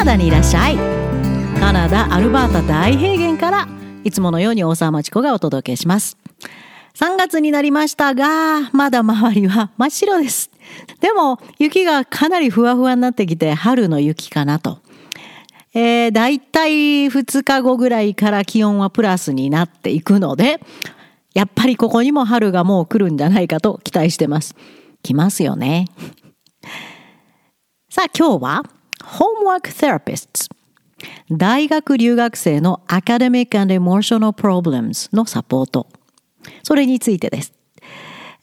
ナダにいらっしゃいカナダアルバータ大平原からいつものように大沢町子がお届けします3月になりましたがまだ周りは真っ白ですでも雪がかなりふわふわになってきて春の雪かなとえー、だいたい2日後ぐらいから気温はプラスになっていくので、やっぱりここにも春がもう来るんじゃないかと期待してます。来ますよね。さあ今日は Homework Therapists. 大学留学生の Academic and Emotional Problems のサポート。それについてです、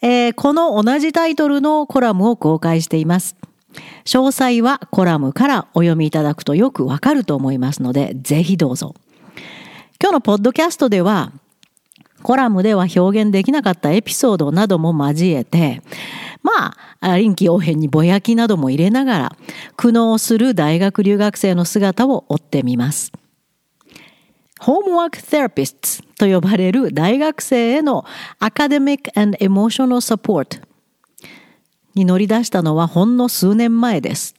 えー、この同じタイトルのコラムを公開しています。詳細はコラムからお読みいただくとよくわかると思いますのでぜひどうぞ。今日のポッドキャストではコラムでは表現できなかったエピソードなども交えてまあ、臨機応変にぼやきなども入れながら、苦悩する大学留学生の姿を追ってみます。ホームワークセラピストと呼ばれる大学生へのアカデミック and emotional support に乗り出したのはほんの数年前です。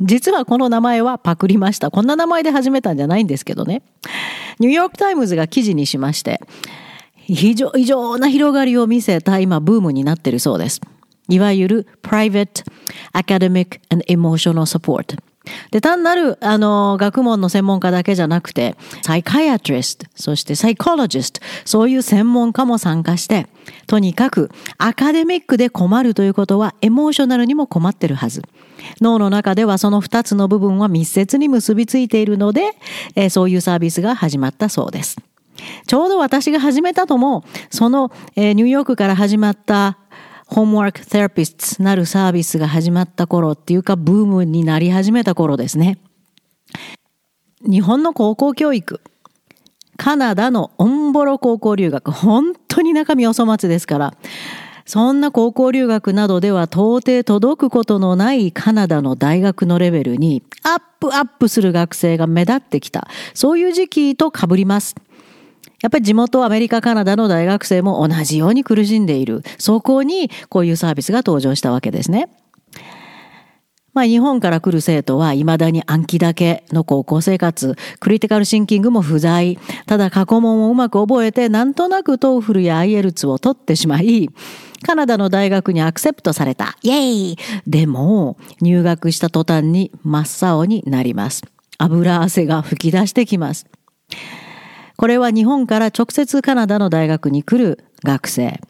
実はこの名前はパクりました。こんな名前で始めたんじゃないんですけどね。ニューヨークタイムズが記事にしまして、非常異常な広がりを見せた今ブームになってるそうです。いわゆる Private Academic and Emotional Support で、単なる、あの、学問の専門家だけじゃなくて、 psychiatrist、そして psychologist、そういう専門家も参加して、とにかく、アカデミックで困るということは、エモーショナルにも困ってるはず。脳の中ではその二つの部分は密接に結びついているので、え、そういうサービスが始まったそうです。ちょうど私が始めたとも、その、え、ニューヨークから始まったホームワークセラピストなるサービスが始まった頃っていうかブームになり始めた頃ですね。日本の高校教育、カナダのオンボロ高校留学、本当に中身お粗末ですから、そんな高校留学などでは到底届くことのないカナダの大学のレベルにアップアップする学生が目立ってきた。そういう時期と被ります。やっぱり地元アメリカ、カナダの大学生も同じように苦しんでいる。そこにこういうサービスが登場したわけですね。まあ、日本から来る生徒は未だに暗記だけの高校生活、 critical thinking も不在。ただ過去問をうまく覚えて、なんとなく TOEFL や IELTS を取ってしまい、カナダの大学に accept された。イェイでも、入学した途端に真っ青になります。油汗が吹き出してきます。これは日本から直接カナダの大学に来る学生。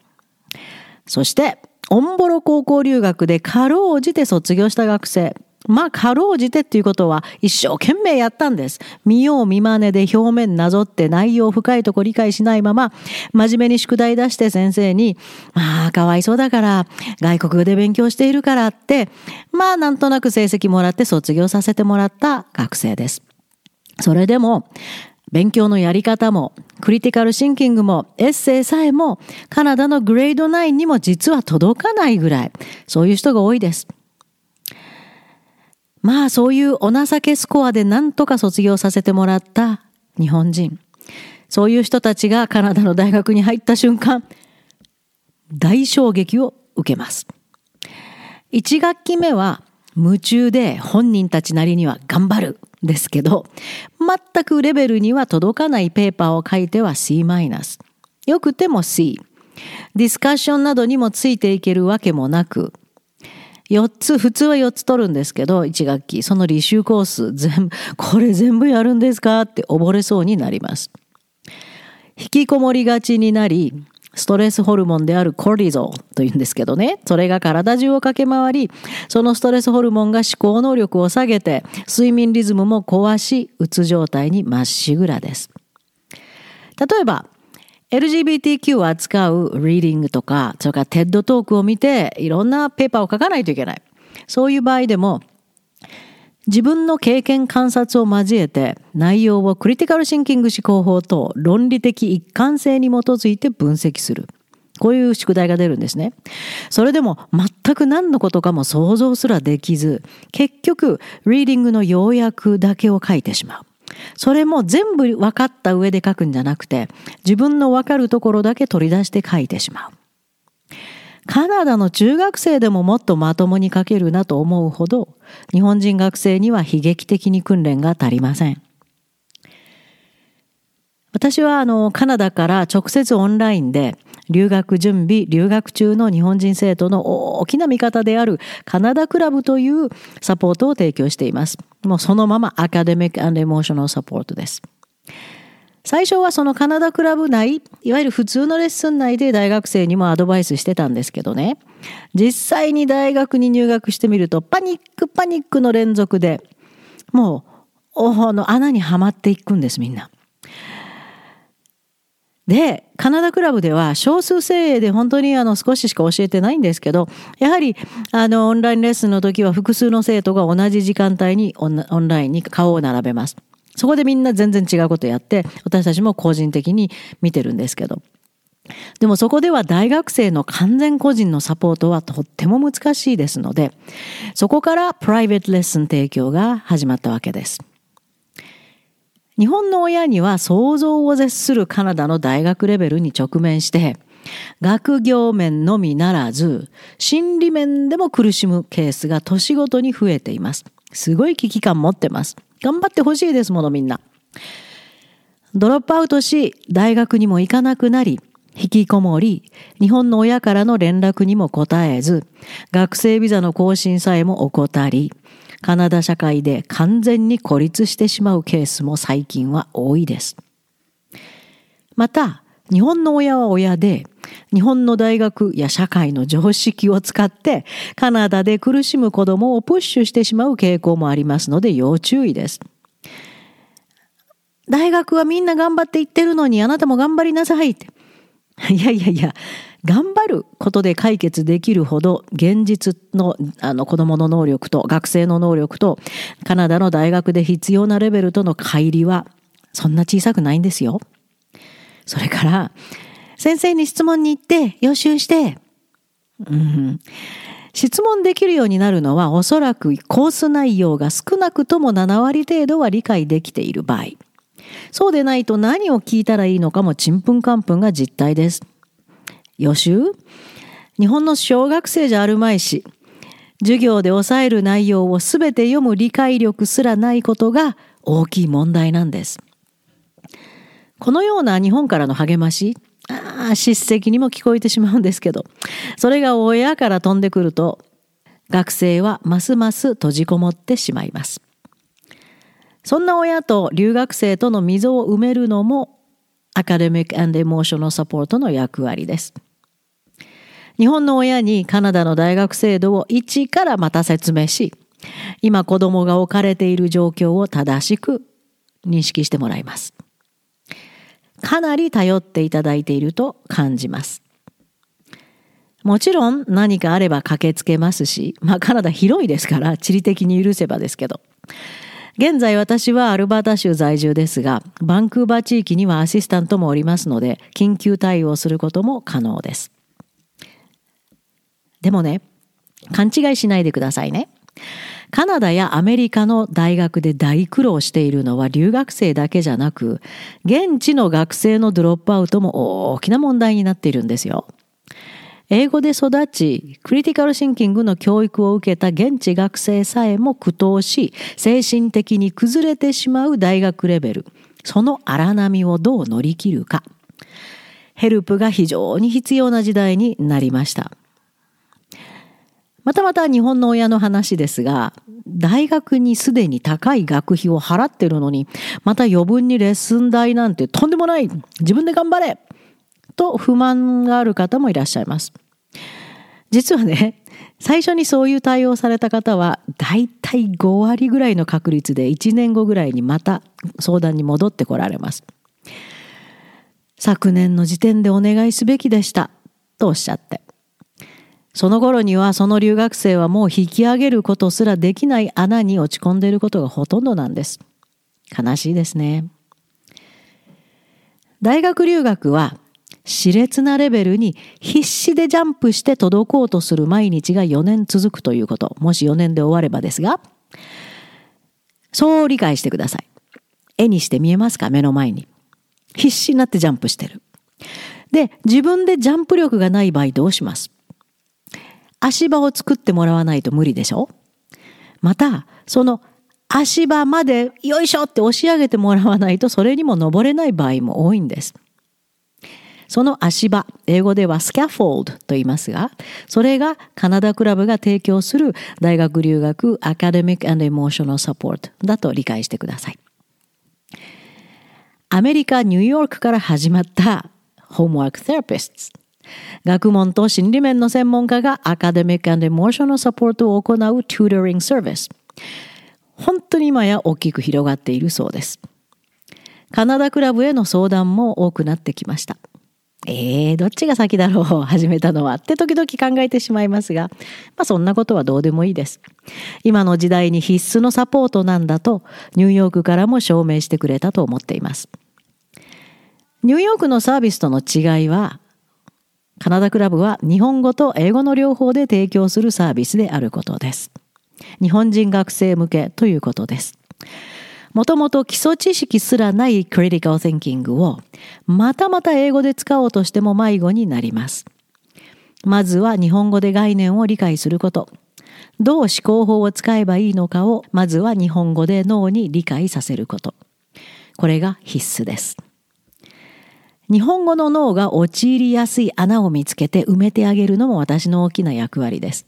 そして、オンボロ高校留学でかろうじて卒業した学生。まあ、かろうじてっていうことは一生懸命やったんです。見よう見まねで表面なぞって内容深いとこ理解しないまま、真面目に宿題出して先生に、まあ、かわいそうだから、外国語で勉強しているからって、まあ、なんとなく成績もらって卒業させてもらった学生です。それでも、勉強のやり方も、クリティカルシンキングも、エッセイさえも、カナダのグレード9にも実は届かないぐらい、そういう人が多いです。まあそういうお情けスコアで何とか卒業させてもらった日本人。そういう人たちがカナダの大学に入った瞬間、大衝撃を受けます。1学期目は夢中で本人たちなりには頑張るですけど、全くレベルには届かないペーパーを書いては C マイナス。よくても C。ディスカッションなどにもついていけるわけもなく、4つ、普通は4つ取るんですけど、1学期、その履修コース全部、これ全部やるんですか？って溺れそうになります。引きこもりがちになり、ストレスホルモンであるコルディゾーというんですけどね、それが体中を駆け回り、そのストレスホルモンが思考能力を下げて、睡眠リズムも壊し、うつ状態にまっしぐらです。例えば、LGBTQ を扱うリーディングとか、それから TED トークを見て、いろんなペーパーを書かないといけない。そういう場合でも、自分の経験観察を交えて内容をクリティカルシンキング思考法と論理的一貫性に基づいて分析する。こういう宿題が出るんですね。それでも全く何のことかも想像すらできず、結局、リーディングの要約だけを書いてしまう。それも全部分かった上で書くんじゃなくて、自分の分かるところだけ取り出して書いてしまう。カナダの中学生でももっとまともに書けるなと思うほど、日本人学生には悲劇的に訓練が足りません。私はあのカナダから直接オンラインで留学準備、留学中の日本人生徒の大きな味方であるカナダクラブというサポートを提供しています。もうそのままアカデミックエモーショナルサポートです。最初はそのカナダクラブ内、いわゆる普通のレッスン内で大学生にもアドバイスしてたんですけどね、実際に大学に入学してみるとパニックパニックの連続で、もう、おの穴にはまっていくんです、みんな。で、カナダクラブでは少数精鋭で本当にあの少ししか教えてないんですけど、やはりあのオンラインレッスンの時は複数の生徒が同じ時間帯にオンラインに顔を並べます。そこでみんな全然違うことやって、私たちも個人的に見てるんですけど。でもそこでは大学生の完全個人のサポートはとっても難しいですので、そこからプライベートレッスン提供が始まったわけです。日本の親には想像を絶するカナダの大学レベルに直面して、学業面のみならず、心理面でも苦しむケースが年ごとに増えています。すごい危機感持ってます。頑張ってほしいですものみんな。ドロップアウトし、大学にも行かなくなり、引きこもり、日本の親からの連絡にも答えず、学生ビザの更新さえも怠り、カナダ社会で完全に孤立してしまうケースも最近は多いです。また、日本の親は親で、日本の大学や社会の常識を使ってカナダで苦しむ子供をプッシュしてしまう傾向もありますので要注意です。大学はみんな頑張って行ってるのにあなたも頑張りなさいって。いやいやいや、頑張ることで解決できるほど現実のあの子供の能力と学生の能力とカナダの大学で必要なレベルとの乖離はそんな小さくないんですよ。それから先生に質問に行って予習して、うん、質問できるようになるのはおそらくコース内容が少なくとも7割程度は理解できている場合。そうでないと何を聞いたらいいのかもちんぷんかんぷんが実態です。予習？日本の小学生じゃあるまいし、授業で抑える内容を全て読む理解力すらないことが大きい問題なんです。このような日本からの励まし、ああ、叱責にも聞こえてしまうんですけど、それが親から飛んでくると、学生はますます閉じこもってしまいます。そんな親と留学生との溝を埋めるのも、アカデミック・エモーショナル・サポートの役割です。日本の親にカナダの大学制度を一からまた説明し、今子供が置かれている状況を正しく認識してもらいます。かなり頼っていただいていると感じます。もちろん何かあれば駆けつけますし、まあカナダ広いですから地理的に許せばですけど。現在私はアルバータ州在住ですが、バンクーバー地域にはアシスタントもおりますので、緊急対応することも可能です。でもね、勘違いしないでくださいね。カナダやアメリカの大学で大苦労しているのは留学生だけじゃなく、現地の学生のドロップアウトも大きな問題になっているんですよ。英語で育ち、クリティカルシンキングの教育を受けた現地学生さえも苦闘し、精神的に崩れてしまう大学レベル。その荒波をどう乗り切るか。ヘルプが非常に必要な時代になりました。またまた日本の親の話ですが、大学にすでに高い学費を払ってるのに、また余分にレッスン代なんてとんでもない自分で頑張れと不満がある方もいらっしゃいます。実はね、最初にそういう対応された方は、だいたい5割ぐらいの確率で1年後ぐらいにまた相談に戻ってこられます。昨年の時点でお願いすべきでしたとおっしゃって。その頃にはその留学生はもう引き上げることすらできない穴に落ち込んでいることがほとんどなんです。悲しいですね。大学留学は熾烈なレベルに必死でジャンプして届こうとする毎日が4年続くということ。もし4年で終わればですが、そう理解してください。絵にして見えますか？目の前に。必死になってジャンプしてる。で、自分でジャンプ力がない場合どうします？足場を作ってもらわないと無理でしょ？また、その足場までよいしょって押し上げてもらわないとそれにも登れない場合も多いんです。その足場、英語ではスキャフォールドと言いますが、それがカナダクラブが提供する大学留学アカデミックエモーショナルサポートだと理解してください。アメリカ・ニューヨークから始まったホームワークセラピスト。学問と心理面の専門家がアカデミックエモーショナルサポートを行うトゥードリングサービス。本当に今や大きく広がっているそうです。カナダクラブへの相談も多くなってきました。えー、どっちが先だろう始めたのはって時々考えてしまいますが、まあそんなことはどうでもいいです。今の時代に必須のサポートなんだとニューヨークからも証明してくれたと思っています。ニューヨークのサービスとの違いは、カナダクラブは日本語と英語の両方で提供するサービスであることです。日本人学生向けということです。もともと基礎知識すらないクリティカル・ティンキングをまたまた英語で使おうとしても迷子になります。まずは日本語で概念を理解すること。どう思考法を使えばいいのかをまずは日本語で脳に理解させること。これが必須です。日本語の脳が陥りやすい穴を見つけて埋めてあげるのも私の大きな役割です。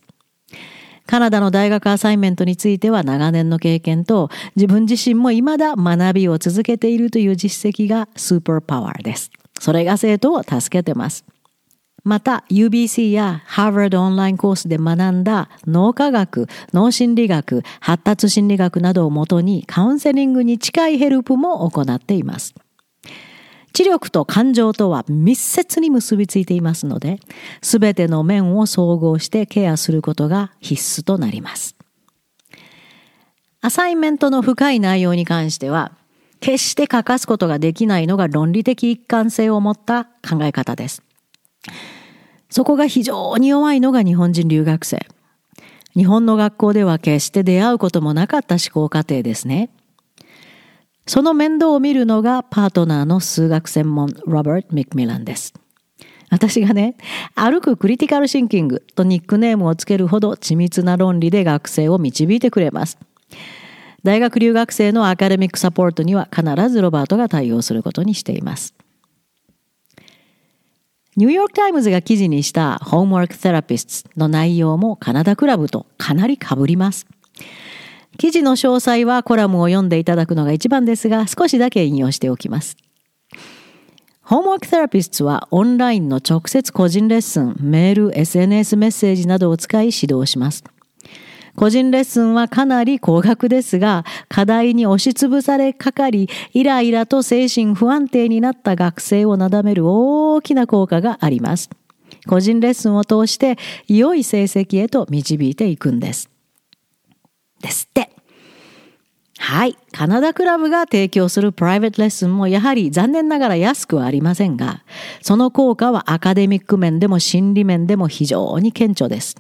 カナダの大学アサイメントについては長年の経験と自分自身も未だ学びを続けているという実績がスーパーパワーです。それが生徒を助けてます。また UBC やハーバードオンラインコースで学んだ脳科学、脳心理学、発達心理学などをもとにカウンセリングに近いヘルプも行っています。知力と感情とは密接に結びついていますので、すべての面を総合してケアすることが必須となります。アサイメントの深い内容に関しては、決して書かすことができないのが論理的一貫性を持った考え方です。そこが非常に弱いのが日本人留学生。日本の学校では決して出会うこともなかった思考過程ですね。その面倒を見るのがパートナーの数学専門ロバート・ミックミランです。私がね、歩くクリティカルシンキングとニックネームをつけるほど緻密な論理で学生を導いてくれます。大学留学生のアカデミックサポートには必ずロバートが対応することにしています。ニューヨーク・タイムズが記事にしたホームワーク・セラピストの内容もカナダクラブとかなり被ります。記事の詳細はコラムを読んでいただくのが一番ですが、少しだけ引用しておきます。ホームワークセラピストはオンラインの直接個人レッスン、メール、SNS メッセージなどを使い指導します。個人レッスンはかなり高額ですが、課題に押しつぶされかかり、イライラと精神不安定になった学生をなだめる大きな効果があります。個人レッスンを通して良い成績へと導いていくんです。ですって。はい。カナダクラブが提供するプライベートレッスンもやはり残念ながら安くはありませんが、その効果はアカデミック面でも心理面でも非常に顕著です。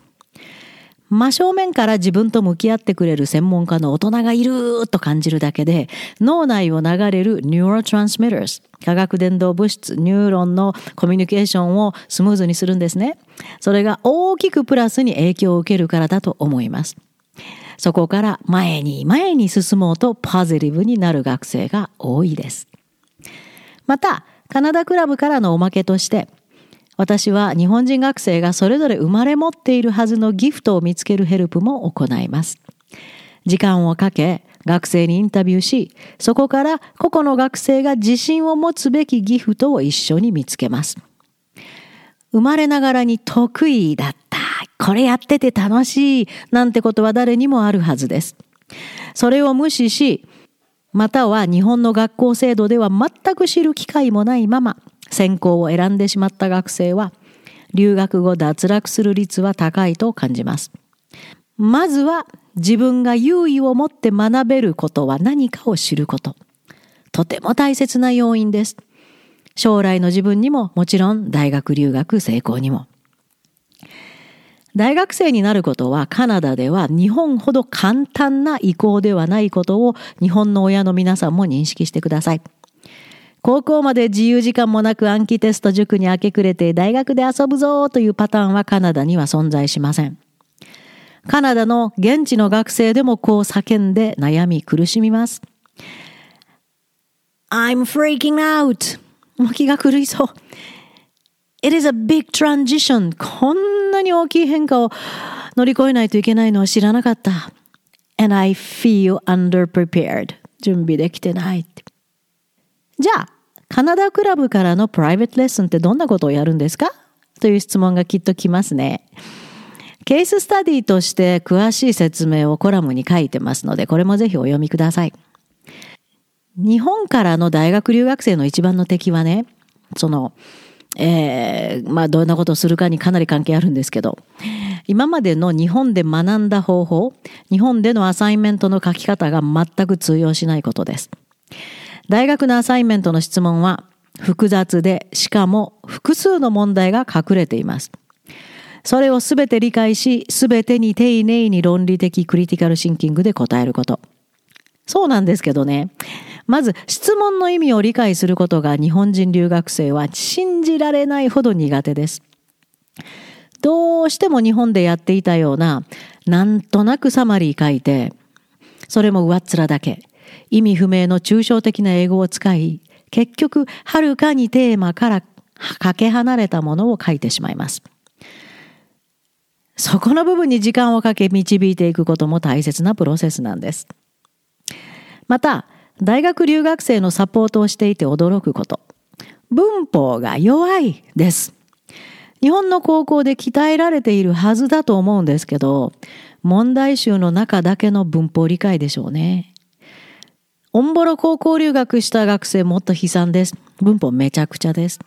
真正面から自分と向き合ってくれる専門家の大人がいると感じるだけで、脳内を流れる neurotransmitters、化学伝導物質、ニューロンのコミュニケーションをスムーズにするんですね。それが大きくプラスに影響を受けるからだと思います。そこから前に前に進もうとポジティブになる学生が多いです。また、カナダクラブからのおまけとして、私は日本人学生がそれぞれ生まれ持っているはずのギフトを見つけるヘルプも行います。時間をかけ、学生にインタビューし、そこから個々の学生が自信を持つべきギフトを一緒に見つけます。生まれながらに得意だった。これやってて楽しい。なんてことは誰にもあるはずです。それを無視し、または日本の学校制度では全く知る機会もないまま専攻を選んでしまった学生は留学後脱落する率は高いと感じます。まずは自分が優位を持って学べることは何かを知ること。とても大切な要因です。将来の自分にももちろん大学留学成功にも。大学生になることはカナダでは日本ほど簡単な意向ではないことを日本の親の皆さんも認識してください。高校まで自由時間もなく暗記テスト塾に明け暮れて大学で遊ぶぞというパターンはカナダには存在しません。カナダの現地の学生でもこう叫んで悩み苦しみます。I'm freaking out! もう気が狂いそう。It is a big transition. こんなに大きい変化を乗り越えないといけないのは知らなかった。And I feel underprepared. 準備できてない。じゃあ、カナダクラブからのプライベートレッスンってどんなことをやるんですか？という質問がきっと来ますね。ケーススタディとして詳しい説明をコラムに書いてますので、これもぜひお読みください。日本からの大学留学生の一番の敵はね、その、えー、まあどんなことをするかにかなり関係あるんですけど、今までの日本で学んだ方法、日本でのアサインメントの書き方が全く通用しないことです。大学のアサインメントの質問は複雑で、しかも複数の問題が隠れています。それをすべて理解し、すべてに丁寧に論理的クリティカルシンキングで答えること。そうなんですけどね。まず質問の意味を理解することが日本人留学生は信じられないほど苦手です。どうしても日本でやっていたような、なんとなくサマリー書いて、それも上っ面だけ、意味不明の抽象的な英語を使い、結局、はるかにテーマからかけ離れたものを書いてしまいます。そこの部分に時間をかけ導いていくことも大切なプロセスなんです。また、大学留学生のサポートをしていて驚くこと。文法が弱いです。日本の高校で鍛えられているはずだと思うんですけど、問題集の中だけの文法理解でしょうね。オンボロ高校留学した学生もっと悲惨です。文法めちゃくちゃです。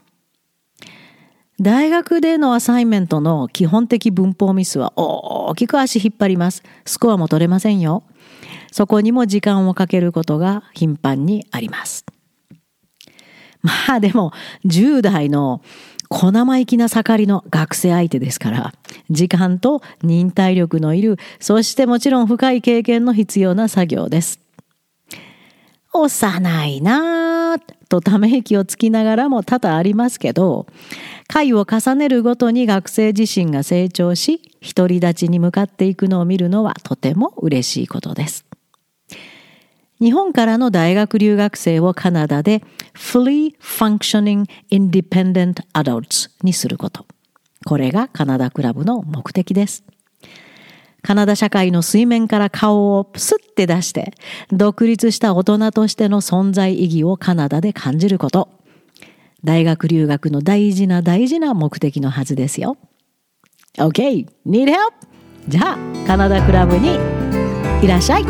大学でのアサイメントの基本的文法ミスは大きく足引っ張ります。スコアも取れませんよ。そこにも時間をかけることが頻繁にあります。まあでも、10代の小生意気な盛りの学生相手ですから、時間と忍耐力のいる、そしてもちろん深い経験の必要な作業です。幼いなぁとため息をつきながらも多々ありますけど、回を重ねるごとに学生自身が成長し、独り立ちに向かっていくのを見るのはとても嬉しいことです。日本からの大学留学生をカナダで Fully Functioning Independent Adults にすること。これがカナダクラブの目的です。カナダ社会の水面から顔をプスッて出して、独立した大人としての存在意義をカナダで感じること。大学留学の大事な大事な目的のはずですよ。OK! Need help? じゃあ、カナダクラブにいらっしゃい